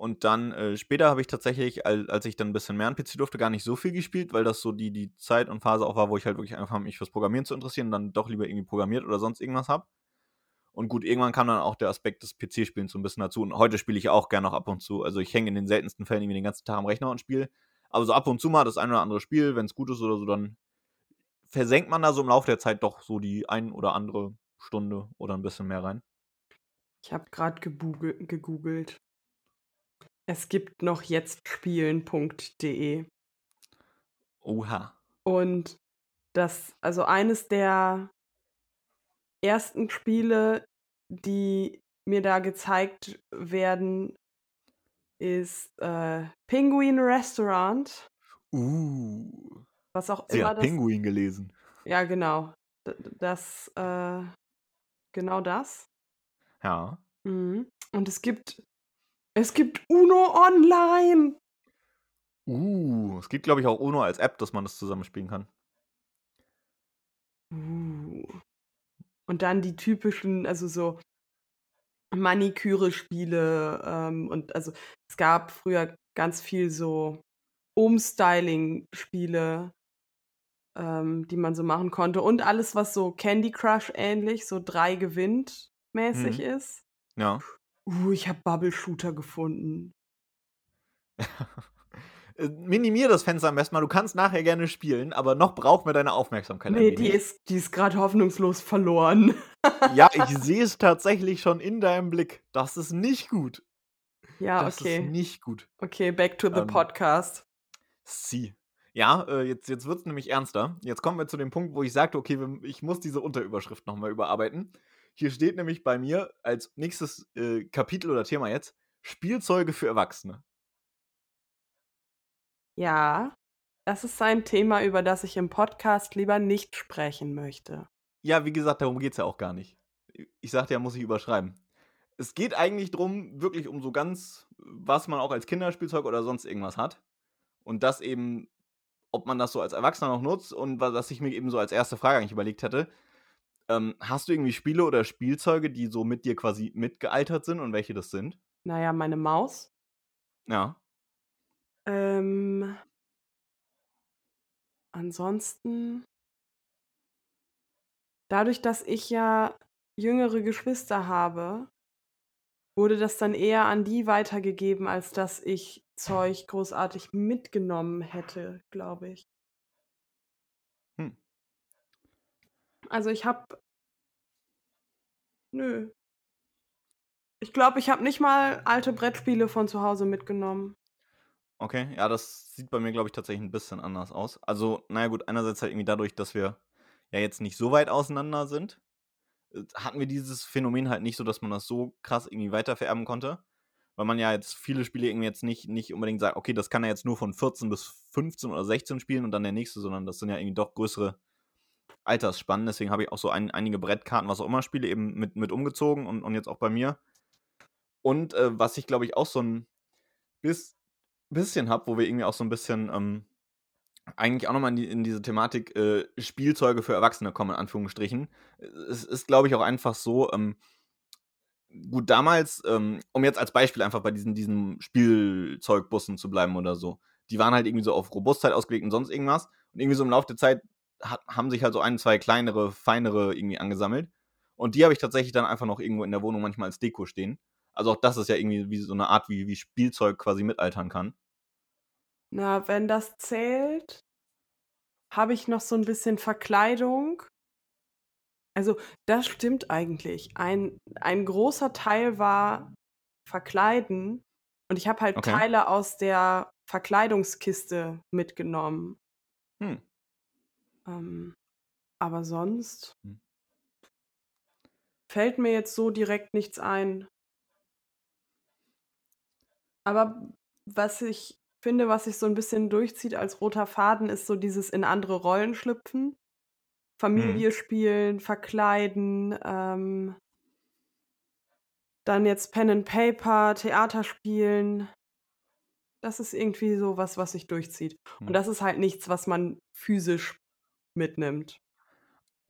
Und dann äh, später habe ich tatsächlich, als, als ich dann ein bisschen mehr an PC durfte, gar nicht so viel gespielt, weil das so die, die Zeit und Phase auch war, wo ich halt wirklich einfach mich fürs Programmieren zu interessieren und dann doch lieber irgendwie programmiert oder sonst irgendwas habe. Und gut, irgendwann kam dann auch der Aspekt des PC-Spielens so ein bisschen dazu. Und heute spiele ich auch gerne noch ab und zu. Also ich hänge in den seltensten Fällen irgendwie den ganzen Tag am Rechner und spiele. Aber so ab und zu mal das ein oder andere Spiel, wenn es gut ist oder so, dann versenkt man da so im Laufe der Zeit doch so die ein oder andere Stunde oder ein bisschen mehr rein. Ich habe gerade gegoogelt. Es gibt noch jetzt spielen.de. Oha. Und das, also eines der ersten Spiele, die mir da gezeigt werden, ist äh, Penguin Restaurant. Uh. Was auch Sie immer hat das. Pinguin gelesen. Ja, genau. Das, äh, genau das. Ja. Mhm. Und es gibt es gibt Uno Online. Uh, es gibt, glaube ich, auch Uno als App, dass man das zusammenspielen kann. Uh. Und dann die typischen, also so Maniküre-Spiele. Ähm, und also es gab früher ganz viel so Umstyling-Spiele, ähm, die man so machen konnte. Und alles, was so Candy Crush ähnlich, so drei gewinnt mäßig Mhm. ist. Ja. Uh, ich habe Bubble Shooter gefunden. Äh, Minimier das Fenster am besten mal. Du kannst nachher gerne spielen, aber noch braucht mir deine Aufmerksamkeit. Nee, die ist, die ist gerade hoffnungslos verloren. Ja, ich sehe es tatsächlich schon in deinem Blick. Das ist nicht gut. Ja, Das ist okay. nicht gut. Okay, back to the Ähm, podcast. Sie. Ja, äh, jetzt, jetzt wird es nämlich ernster. Jetzt kommen wir zu dem Punkt, wo ich sagte, okay, ich muss diese Unterüberschrift nochmal überarbeiten. Hier steht nämlich bei mir als nächstes äh, Kapitel oder Thema jetzt Spielzeuge für Erwachsene. Ja, das ist ein Thema, über das ich im Podcast lieber nicht sprechen möchte. Ja, wie gesagt, darum geht es ja auch gar nicht. Ich sagte ja, muss ich überschreiben. Es geht eigentlich drum, wirklich um so ganz, was man auch als Kinderspielzeug oder sonst irgendwas hat. Und das eben, ob man das so als Erwachsener noch nutzt und wa- was ich mir eben so als erste Frage eigentlich überlegt hätte. Ähm, hast du irgendwie Spiele oder Spielzeuge, die so mit dir quasi mitgealtert sind und welche das sind? Naja, meine Maus. Ja. Ähm, ansonsten, dadurch, dass ich ja jüngere Geschwister habe, wurde das dann eher an die weitergegeben, als dass ich Zeug großartig mitgenommen hätte, glaube ich. Also ich habe. Nö. Ich glaube, ich habe nicht mal alte Brettspiele von zu Hause mitgenommen. Okay, ja, das sieht bei mir, glaube ich, tatsächlich ein bisschen anders aus. Also, naja, gut, einerseits halt irgendwie dadurch, dass wir ja jetzt nicht so weit auseinander sind, äh, hatten wir dieses Phänomen halt nicht so, dass man das so krass irgendwie weitervererben konnte. Weil man ja jetzt viele Spiele irgendwie jetzt nicht, nicht unbedingt sagt, okay, das kann er jetzt nur von 14 bis 15 oder 16 spielen und dann der nächste, sondern das sind ja irgendwie doch größere Altersspannen. Deswegen habe ich auch so ein, einige Brettkarten, was auch immer Spiele, eben mit, mit umgezogen und, und jetzt auch bei mir. Und äh, was ich, glaube ich, auch so ein bis, bisschen habe, wo wir irgendwie auch so ein bisschen ähm, eigentlich auch nochmal in, die, in diese Thematik äh, Spielzeuge für Erwachsene kommen, in Anführungsstrichen. Es ist, glaube ich, auch einfach so, ähm, gut, damals, ähm, um jetzt als Beispiel einfach bei diesen, diesen Spielzeugbussen zu bleiben oder so, die waren halt irgendwie so auf Robustheit ausgelegt und sonst irgendwas. Und irgendwie so im Laufe der Zeit hat, haben sich halt so ein, zwei kleinere, feinere irgendwie angesammelt. Und die habe ich tatsächlich dann einfach noch irgendwo in der Wohnung manchmal als Deko stehen. Also auch das ist ja irgendwie wie so eine Art, wie, wie Spielzeug quasi mitaltern kann. Na, wenn das zählt, habe ich noch so ein bisschen Verkleidung. Also, das stimmt eigentlich. Ein, ein großer Teil war Verkleiden und ich habe halt Okay. Teile aus der Verkleidungskiste mitgenommen. Hm. Ähm, aber sonst Hm. fällt mir jetzt so direkt nichts ein. Aber was ich finde, was sich so ein bisschen durchzieht als roter Faden, ist so dieses in andere Rollen schlüpfen. Mhm. Familie spielen, verkleiden, ähm dann jetzt Pen and Paper, Theater spielen. Das ist irgendwie so was, was sich durchzieht. Und Mhm. das ist halt nichts, was man physisch mitnimmt.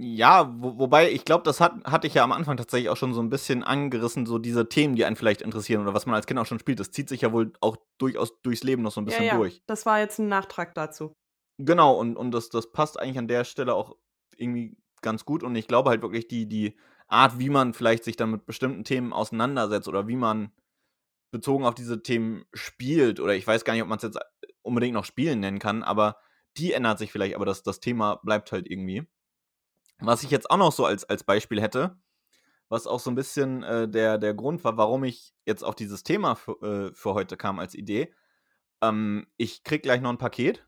Ja, wo wobei ich glaube, das hat hatte ich ja am Anfang tatsächlich auch schon so 'n bisschen angerissen, so diese Themen, die einen vielleicht interessieren oder was man als Kind auch schon spielt. Das zieht sich ja wohl auch durchaus durchs Leben noch so 'n Ja, bisschen ja, durch. das war jetzt 'n Nachtrag dazu. Genau, und und das das passt eigentlich an der Stelle auch irgendwie ganz gut. Und ich glaube halt wirklich, die die Art, wie man vielleicht sich dann mit bestimmten Themen auseinandersetzt oder wie man bezogen auf diese Themen spielt oder ich weiß gar nicht, ob man's jetzt unbedingt noch Spielen nennen kann, aber die ändert sich vielleicht, aber das das Thema bleibt halt irgendwie. Was ich jetzt auch noch so als als Beispiel hätte, was auch so 'n bisschen, äh, der der Grund war, warum ich jetzt auf dieses Thema für äh, für heute kam als Idee. Ähm, ich kriege gleich noch 'n Paket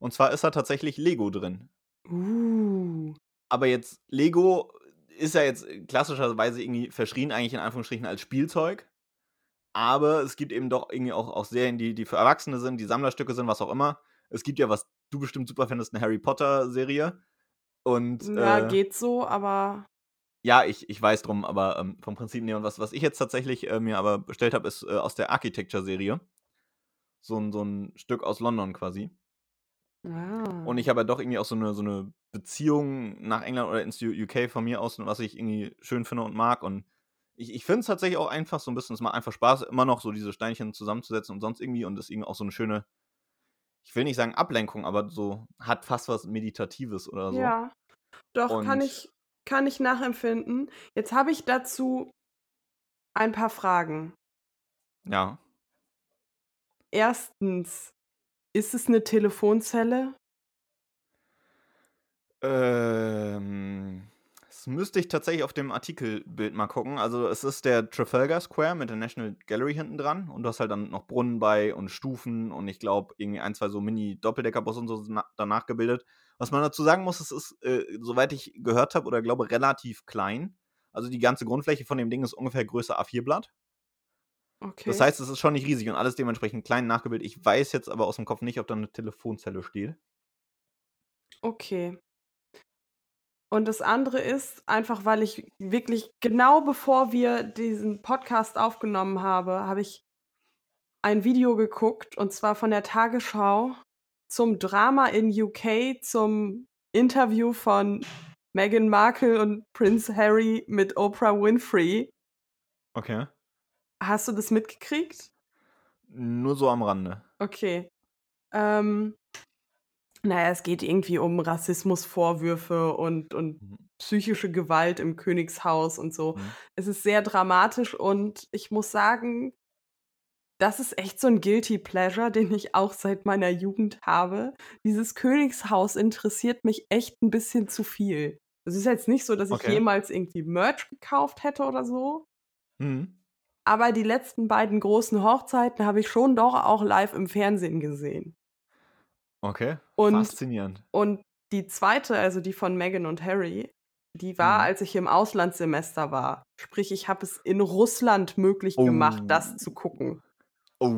und zwar ist da tatsächlich Lego drin. Uh. Aber jetzt Lego ist ja jetzt klassischerweise irgendwie verschrien eigentlich in Anführungsstrichen als Spielzeug. Aber es gibt eben doch irgendwie auch auch Serien, die die für Erwachsene sind, die Sammlerstücke sind, was auch immer. Es gibt ja, was du bestimmt super findest, 'ne Harry-Potter-Serie. Und, Ja, äh geht so, aber Ja, ich ich weiß drum, aber, ähm, vom Prinzip ne, und was was ich jetzt tatsächlich, äh, mir aber bestellt habe, ist, äh, aus der Architecture-Serie. So 'n so 'n Stück aus London quasi. Und Ah. ich habe ja doch irgendwie auch so 'ne so 'ne Beziehung nach England oder ins UK von mir aus, was ich irgendwie schön finde und mag. Und ich ich finde es tatsächlich auch einfach so 'n bisschen es macht einfach Spaß, immer noch so diese Steinchen zusammenzusetzen und sonst irgendwie und das irgendwie auch so 'ne schöne ich will nicht sagen Ablenkung, aber so hat fast was Meditatives oder so. Ja. Doch, kann ich kann ich nachempfinden. Jetzt habe ich dazu ein paar Fragen. Ja. 1. Ist es 'ne Telefonzelle? Ähm, das müsste ich tatsächlich auf dem Artikelbild mal gucken. Also, es ist der Trafalgar Square mit der National Gallery hinten dran und du hast halt dann noch Brunnen bei und Stufen und ich glaube, irgendwie 1, 2 so Mini-Doppeldeckerbusse und so sind na da nachgebildet. Was man dazu sagen muss, es ist, äh, soweit ich gehört habe oder glaube, relativ klein. Also, die ganze Grundfläche von dem Ding ist ungefähr Größe A4-Blatt. Das Okay. heißt, es ist schon nicht riesig und alles dementsprechend klein nachgebildet. Ich weiß jetzt aber aus'm Kopf nicht, ob da 'ne Telefonzelle steht. Okay. Und das andere ist, einfach weil ich wirklich genau bevor wir diesen Podcast aufgenommen habe, habe ich ein Video geguckt und zwar von der Tagesschau zum Drama in UK, zum Interview von Meghan Markle und Prince Harry mit Oprah Winfrey. Okay. Hast du das mitgekriegt? Nur so am Rande. Okay. Ähm, na ja, es geht irgendwie um Rassismusvorwürfe und und Mhm. psychische Gewalt im Königshaus und so. Mhm. Es ist sehr dramatisch und ich muss sagen, das ist echt so 'n Guilty Pleasure, den ich auch seit meiner Jugend habe. Dieses Königshaus interessiert mich echt 'n bisschen zu viel. Es ist jetzt nicht so, dass ich Okay. jemals irgendwie Merch gekauft hätte oder so. Mhm. Aber die letzten beiden großen Hochzeiten habe ich schon doch auch live im Fernsehen gesehen. Okay, Und faszinierend. und die 2., also die von Meghan und Harry, die war, Mhm. als ich im Auslandssemester war. Sprich, ich habe es in Russland möglich gemacht, das Oh. zu gucken. Oh.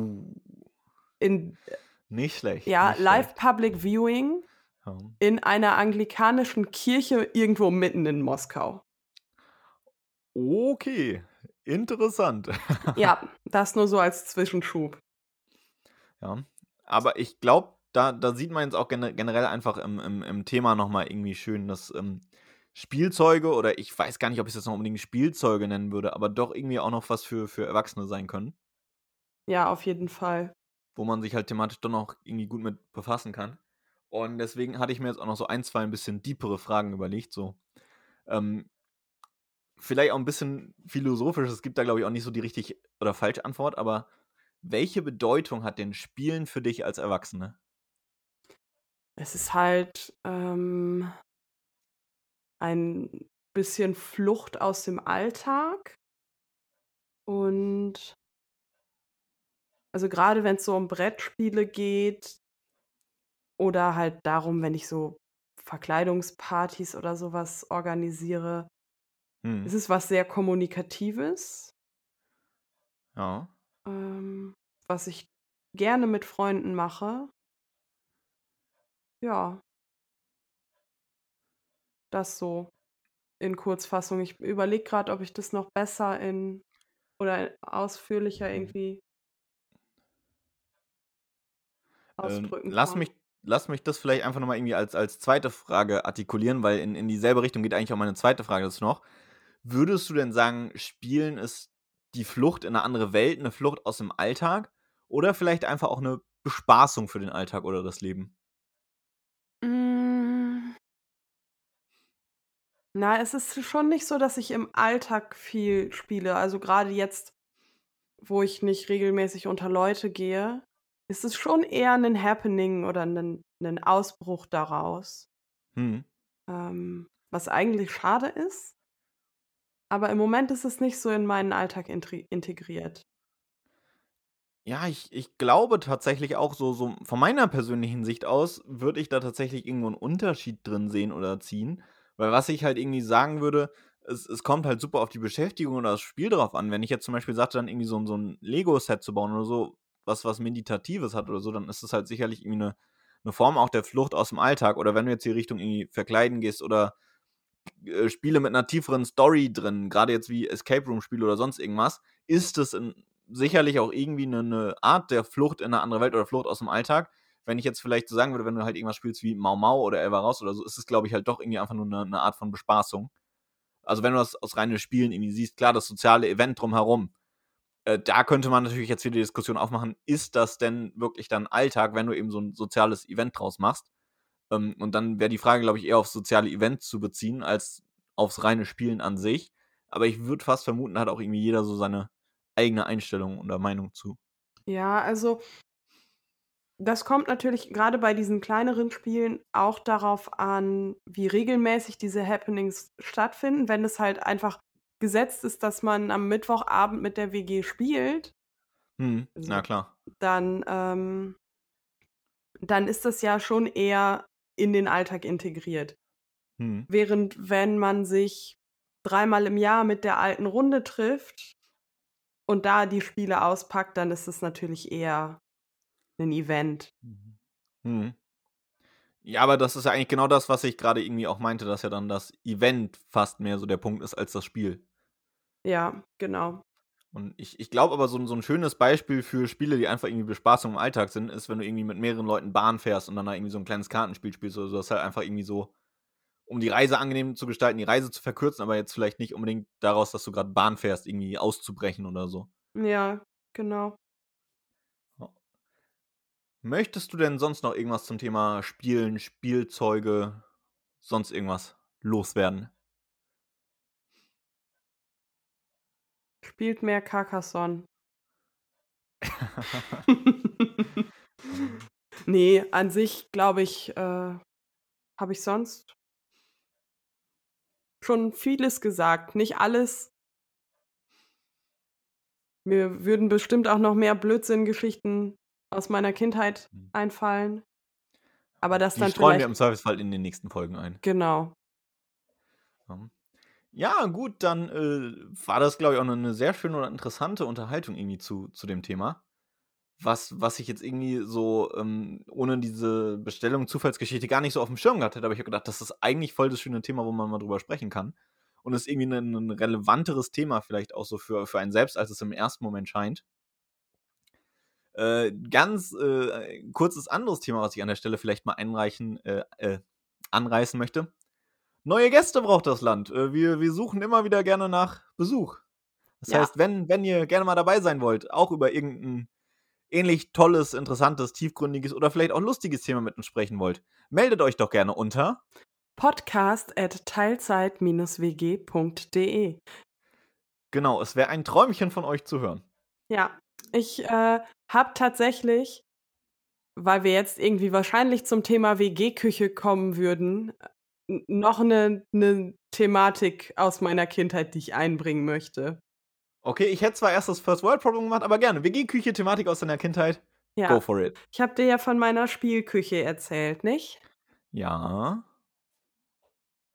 In Nicht schlecht, ja, nicht Live schlecht. Public Viewing in einer anglikanischen Kirche irgendwo mitten in Moskau. Okay, interessant. Ja, das nur so als Zwischenschub. Ja, aber ich glaube, da da sieht man jetzt auch gene generell einfach im im im Thema noch mal irgendwie schön, dass, ähm, Spielzeuge oder ich weiß gar nicht, ob ich's jetzt noch unbedingt Spielzeuge nennen würde, aber doch irgendwie auch noch was für für Erwachsene sein können. Ja, auf jeden Fall. Wo man sich halt thematisch doch noch irgendwie gut mit befassen kann. Und deswegen hatte ich mir jetzt auch noch so 1, 2 'n bisschen deepere Fragen überlegt, so. Ähm vielleicht auch 'n bisschen philosophisch. Es gibt da, glaube ich, auch nicht so die richtig oder falsche Antwort, aber welche Bedeutung hat denn Spielen für dich als Erwachsene? Es ist halt, ähm ein bisschen Flucht aus dem Alltag. Und also, grade wenn's so um Brettspiele geht oder halt darum, wenn ich so Verkleidungspartys oder so was organisiere, ist es was sehr Kommunikatives. Ja. Ähm, was ich gerne mit Freunden mache. Ja. Das so in Kurzfassung. Ich überlege gerade, ob ich das noch besser in oder ausführlicher Mhm. irgendwie Ähm, ausdrücken lass kann. mich lass mich das vielleicht einfach noch mal irgendwie als als 2. Frage artikulieren, weil in in dieselbe Richtung geht eigentlich auch meine 2. Frage jetzt noch. Würdest du denn sagen, Spielen ist die Flucht in 'ne andere Welt, 'ne Flucht aus dem Alltag oder vielleicht einfach auch 'ne Bespaßung für den Alltag oder das Leben? Na, es ist schon nicht so, dass ich im Alltag viel spiele. Also, grade jetzt, wo ich nicht regelmäßig unter Leute gehe, ist es schon eher 'nen Happening oder 'nen 'nen Ausbruch daraus. Mhm. Ähm, was eigentlich schade ist. Aber im Moment ist es nicht so in meinen Alltag integriert. Ja, ich ich glaube tatsächlich auch so so von meiner persönlichen Sicht aus würde ich da tatsächlich irgendwo 'n Unterschied drin sehen oder ziehen, weil was ich halt irgendwie sagen würde, es es kommt halt super auf die Beschäftigung oder das Spiel drauf an. Wenn ich jetzt zum Beispiel sagte, dann irgendwie so so 'n Lego-Set zu bauen oder so, was was Meditatives hat oder so, dann ist das halt sicherlich irgendwie 'ne 'ne Form auch der Flucht aus'm Alltag. Oder wenn du jetzt hier Richtung irgendwie Verkleiden gehst oder, äh, Spiele mit 'ner tieferen Story drin, grade jetzt wie Escape-Room-Spiele oder sonst irgendwas, ist es sicherlich auch irgendwie 'ne 'ne Art der Flucht in 'ne andere Welt oder Flucht aus'm Alltag. Wenn ich jetzt vielleicht so sagen würde, wenn du halt irgendwas spielst wie Mau Mau oder Elva Raus oder so, ist es, glaube ich, halt doch irgendwie einfach nur 'ne 'ne Art von Bespaßung. Also, wenn du das aus reinen Spielen irgendwie siehst, klar, das soziale Event drumherum, äh, da könnte man natürlich jetzt wieder die Diskussion aufmachen: Ist das denn wirklich dann Alltag, wenn du eben so 'n soziales Event draus machst? Ähm, und dann wäre die Frage, glaube ich, eher aufs soziale Event zu beziehen als aufs reine Spielen an sich. Aber ich würde fast vermuten, hat auch irgendwie jeder so seine eigene Einstellung oder Meinung zu. Ja, also das kommt natürlich grade bei diesen kleineren Spielen auch darauf an, wie regelmäßig diese Happenings stattfinden. Wenn es halt einfach gesetzt ist, dass man am Mittwochabend mit der WG spielt Mhm. so, Na klar. dann, ähm dann ist das ja schon eher in den Alltag integriert. Mhm. Während wenn man sich dreimal im Jahr mit der alten Runde trifft und da die Spiele auspackt, dann ist es natürlich eher 'nen Event. Mhm. Mhm. Ja, aber das ist ja eigentlich genau das, was ich grade irgendwie auch meinte, dass ja dann das Event fast mehr so der Punkt ist als das Spiel. Ja, genau. Und ich ich glaube aber, so so 'n schönes Beispiel für Spiele, die einfach irgendwie Bespaßung im Alltag sind, ist, wenn du irgendwie mit mehreren Leuten Bahn fährst und dann da irgendwie so 'n kleines Kartenspiel spielst oder so. Das ist halt einfach irgendwie so, um die Reise angenehm zu gestalten, die Reise zu verkürzen, aber jetzt vielleicht nicht unbedingt daraus, dass du grad Bahn fährst, irgendwie auszubrechen oder so. Ja, genau. Möchtest du denn sonst noch irgendwas zum Thema Spielen, Spielzeuge, sonst irgendwas loswerden? Spielt mehr Carcassonne. Ne, an sich glaube ich, äh, habe ich sonst schon vieles gesagt, nicht alles. Mir würden bestimmt auch noch mehr Blödsinn-Geschichten aus meiner Kindheit Mhm. einfallen. Aber das Die dann streuen wir im Zweifelsfall in den nächsten Folgen ein. Genau. Ja. Gut, dann, äh, war das, glaube ich, auch 'ne 'ne sehr schöne oder interessante Unterhaltung irgendwie zu zu dem Thema. Was was ich jetzt irgendwie so, ähm, ohne diese Bestellung Zufallsgeschichte gar nicht so auf'm Schirm gehabt hätte, aber ich habe gedacht, das ist eigentlich voll das schöne Thema, wo man mal drüber sprechen kann. Und ist irgendwie 'nen 'nen relevanteres Thema vielleicht auch so für für einen selbst, als es im ersten Moment scheint. Äh, ganz, äh, kurzes anderes Thema, was ich an der Stelle vielleicht mal einreichen äh, äh, anreißen möchte. Neue Gäste braucht das Land. Äh, wir wir suchen immer wieder gerne nach Besuch. Das Ja. heißt, wenn wenn ihr gerne mal dabei sein wollt, auch über irgend 'n ähnlich tolles, interessantes, tiefgründiges oder vielleicht auch lustiges Thema mit uns sprechen wollt, meldet euch doch gerne unter podcast@teilzeit-wg.de. Genau, es wäre ein Träumchen von euch zu hören. Ja, ich, äh, habe tatsächlich, weil wir jetzt irgendwie wahrscheinlich zum Thema WG-Küche kommen würden, äh, noch 'ne 'ne Thematik aus meiner Kindheit, die ich einbringen möchte. Okay, ich hätte zwar erst das First World Problem gemacht, aber gerne. WG-Küche, Thematik aus deiner Kindheit. Go Ja. for it. Ich habe dir ja von meiner Spielküche erzählt, nicht? Ja.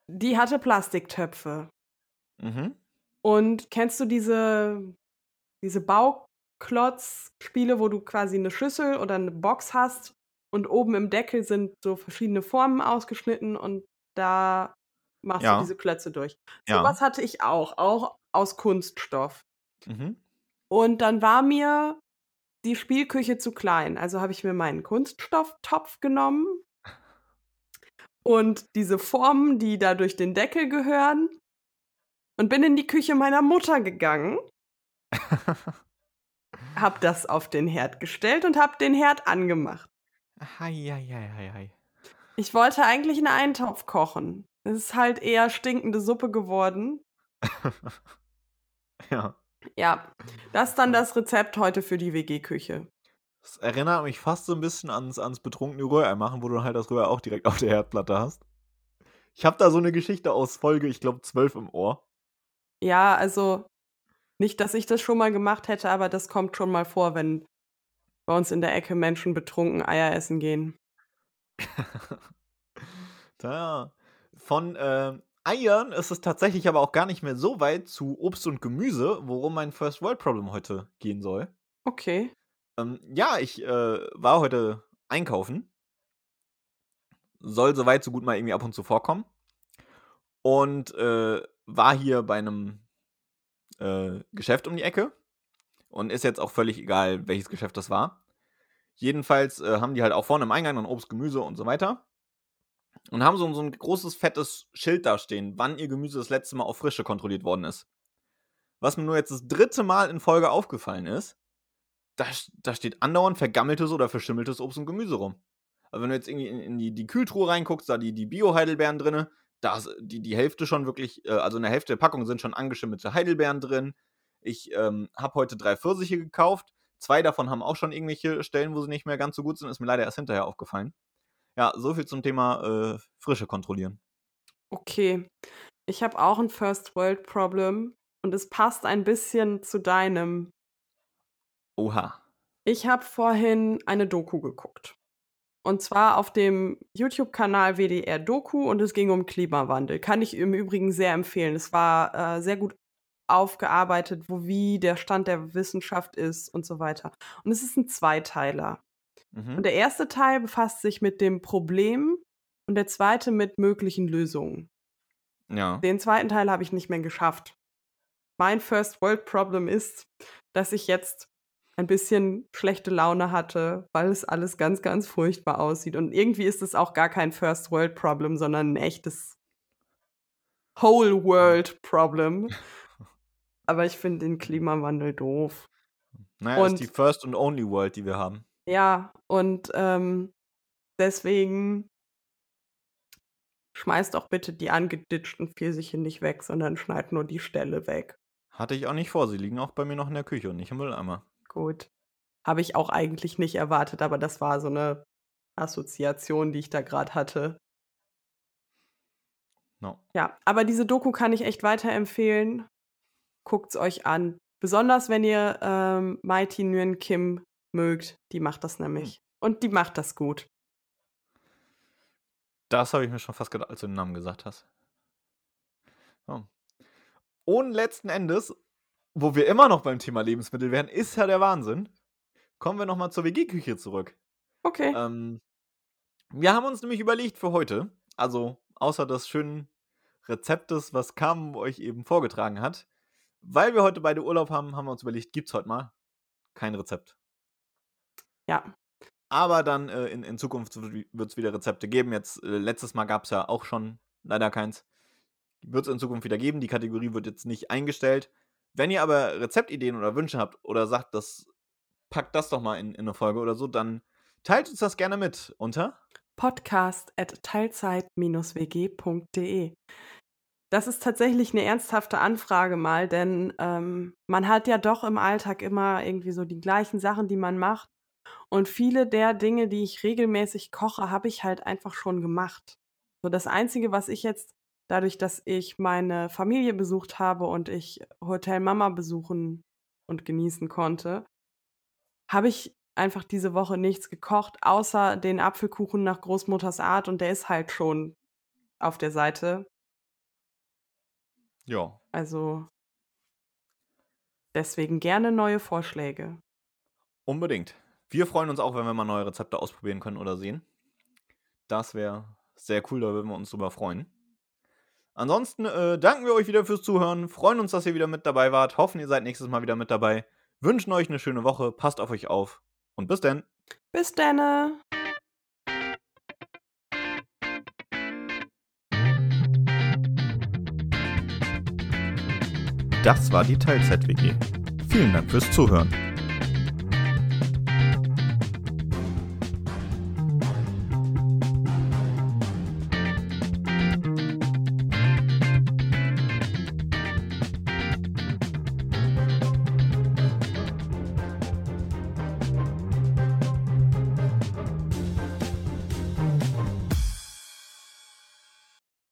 Die hatte Plastiktöpfe. Mhm. Und kennst du diese diese Bau Klotz-Spiele, wo du quasi eine Schüssel oder eine Box hast und oben im Deckel sind so verschiedene Formen ausgeschnitten und da machst Ja. du diese Klötze durch. Ja. Sowas hatte ich auch, auch aus Kunststoff. Mhm. Und dann war mir die Spielküche zu klein. Also habe ich mir meinen Kunststofftopf genommen und diese Formen, die da durch den Deckel gehören, und bin in die Küche meiner Mutter gegangen, hab das auf den Herd gestellt und hab den Herd angemacht. Hei, hei, hei, hei. Ich wollte eigentlich einen Eintopf kochen. Es ist halt eher stinkende Suppe geworden. Ja. Ja, das ist dann das Rezept heute für die WG-Küche. Das erinnert mich fast so ein bisschen ans, ans betrunkene Rührei machen, wo du halt das Rührei auch direkt auf der Herdplatte hast. Ich habe da so eine Geschichte aus Folge, ich glaube, 12 im Ohr. Ja, also nicht, dass ich das schon mal gemacht hätte, aber das kommt schon mal vor, wenn bei uns in der Ecke Menschen betrunken Eier essen gehen. da. Von ähm, Eiern ist es tatsächlich aber auch gar nicht mehr so weit zu Obst und Gemüse, worum mein First World Problem heute gehen soll. Okay. Ähm, ja, ich äh, war heute einkaufen. Soll soweit so gut mal irgendwie ab und zu vorkommen. Und äh, war hier bei einem äh, Geschäft um die Ecke. Und ist jetzt auch völlig egal, welches Geschäft das war. Jedenfalls äh, haben die halt auch vorne im Eingang dann Obst, Gemüse und so weiter. Und haben so, so ein großes, fettes Schild da stehen, wann ihr Gemüse das letzte Mal auf Frische kontrolliert worden ist. Was mir nur jetzt das dritte Mal in Folge aufgefallen ist, da, da steht andauernd vergammeltes oder verschimmeltes Obst und Gemüse rum. Also wenn du jetzt irgendwie in, in die, die Kühltruhe reinguckst, da die, die Bio-Heidelbeeren drin, da ist die, die Hälfte schon wirklich, äh, also in der Hälfte der Packung sind schon angeschimmelte Heidelbeeren drin. Ich ähm, habe heute drei Pfirsiche gekauft. Zwei davon haben auch schon irgendwelche Stellen, wo sie nicht mehr ganz so gut sind. Ist mir leider erst hinterher aufgefallen. Ja, so viel zum Thema äh, Frische kontrollieren. Okay. Ich habe auch ein First World Problem und es passt ein bisschen zu deinem. Oha. Ich habe vorhin eine Doku geguckt. Und zwar auf dem YouTube-Kanal WDR Doku und es ging um Klimawandel. Kann ich im Übrigen sehr empfehlen. Es war äh, sehr gut aufgearbeitet, wo wie der Stand der Wissenschaft ist und so weiter. Und es ist ein Zweiteiler. Mhm. Und der erste Teil befasst sich mit dem Problem und der zweite mit möglichen Lösungen. Ja. Den zweiten Teil habe ich nicht mehr geschafft. Mein First World Problem ist, dass ich jetzt ein bisschen schlechte Laune hatte, weil es alles ganz, ganz furchtbar aussieht. Und irgendwie ist es auch gar kein First World Problem, sondern ein echtes Whole World Problem. Aber ich finde den Klimawandel doof. Naja, Und- ist die First and Only World, die wir haben. Ja, und ähm, deswegen schmeißt doch bitte die angeditschten Pfirsiche nicht weg, sondern schneid nur die Stelle weg. Hatte ich auch nicht vor. Sie liegen auch bei mir noch in der Küche und nicht im Mülleimer. Gut. Habe ich auch eigentlich nicht erwartet, aber das war so eine Assoziation, die ich da gerade hatte. No. Ja, aber diese Doku kann ich echt weiterempfehlen. Guckt's euch an. Besonders wenn ihr ähm, Mighty Nguyen Kim mögt. Die macht das nämlich. Und die macht das gut. Das habe ich mir schon fast gedacht, als du den Namen gesagt hast. Oh. Und letzten Endes, wo wir immer noch beim Thema Lebensmittel wären, ist ja der Wahnsinn. Kommen wir nochmal zur WG-Küche zurück. Okay. Ähm, wir haben uns nämlich überlegt für heute, also außer des schönen Rezeptes, was Carmen euch eben vorgetragen hat, weil wir heute beide Urlaub haben, haben wir uns überlegt, gibt's heute mal kein Rezept. Ja. Aber dann äh, in, in Zukunft wird es wieder Rezepte geben. Jetzt, äh, letztes Mal gab es ja auch schon leider keins. Wird es in Zukunft wieder geben. Die Kategorie wird jetzt nicht eingestellt. Wenn ihr aber Rezeptideen oder Wünsche habt oder sagt, das packt das doch mal in, in eine Folge oder so, dann teilt uns das gerne mit unter. podcast at teilzeit-wg.de. Das ist tatsächlich eine ernsthafte Anfrage mal, denn ähm, man hat ja doch im Alltag immer irgendwie so die gleichen Sachen, die man macht. Und viele der Dinge, die ich regelmäßig koche, habe ich halt einfach schon gemacht. So das Einzige, was ich jetzt, dadurch, dass ich meine Familie besucht habe und ich Hotel Mama besuchen und genießen konnte, habe ich einfach diese Woche nichts gekocht, außer den Apfelkuchen nach Großmutters Art und der ist halt schon auf der Seite. Ja. Also deswegen gerne neue Vorschläge. Unbedingt. Wir freuen uns auch, wenn wir mal neue Rezepte ausprobieren können oder sehen. Das wäre sehr cool, da würden wir uns drüber freuen. Ansonsten äh, danken wir euch wieder fürs Zuhören, freuen uns, dass ihr wieder mit dabei wart, hoffen, ihr seid nächstes Mal wieder mit dabei, wünschen euch eine schöne Woche, passt auf euch auf und bis dann. Bis dann. Das war die Teilzeit-WG. Vielen Dank fürs Zuhören.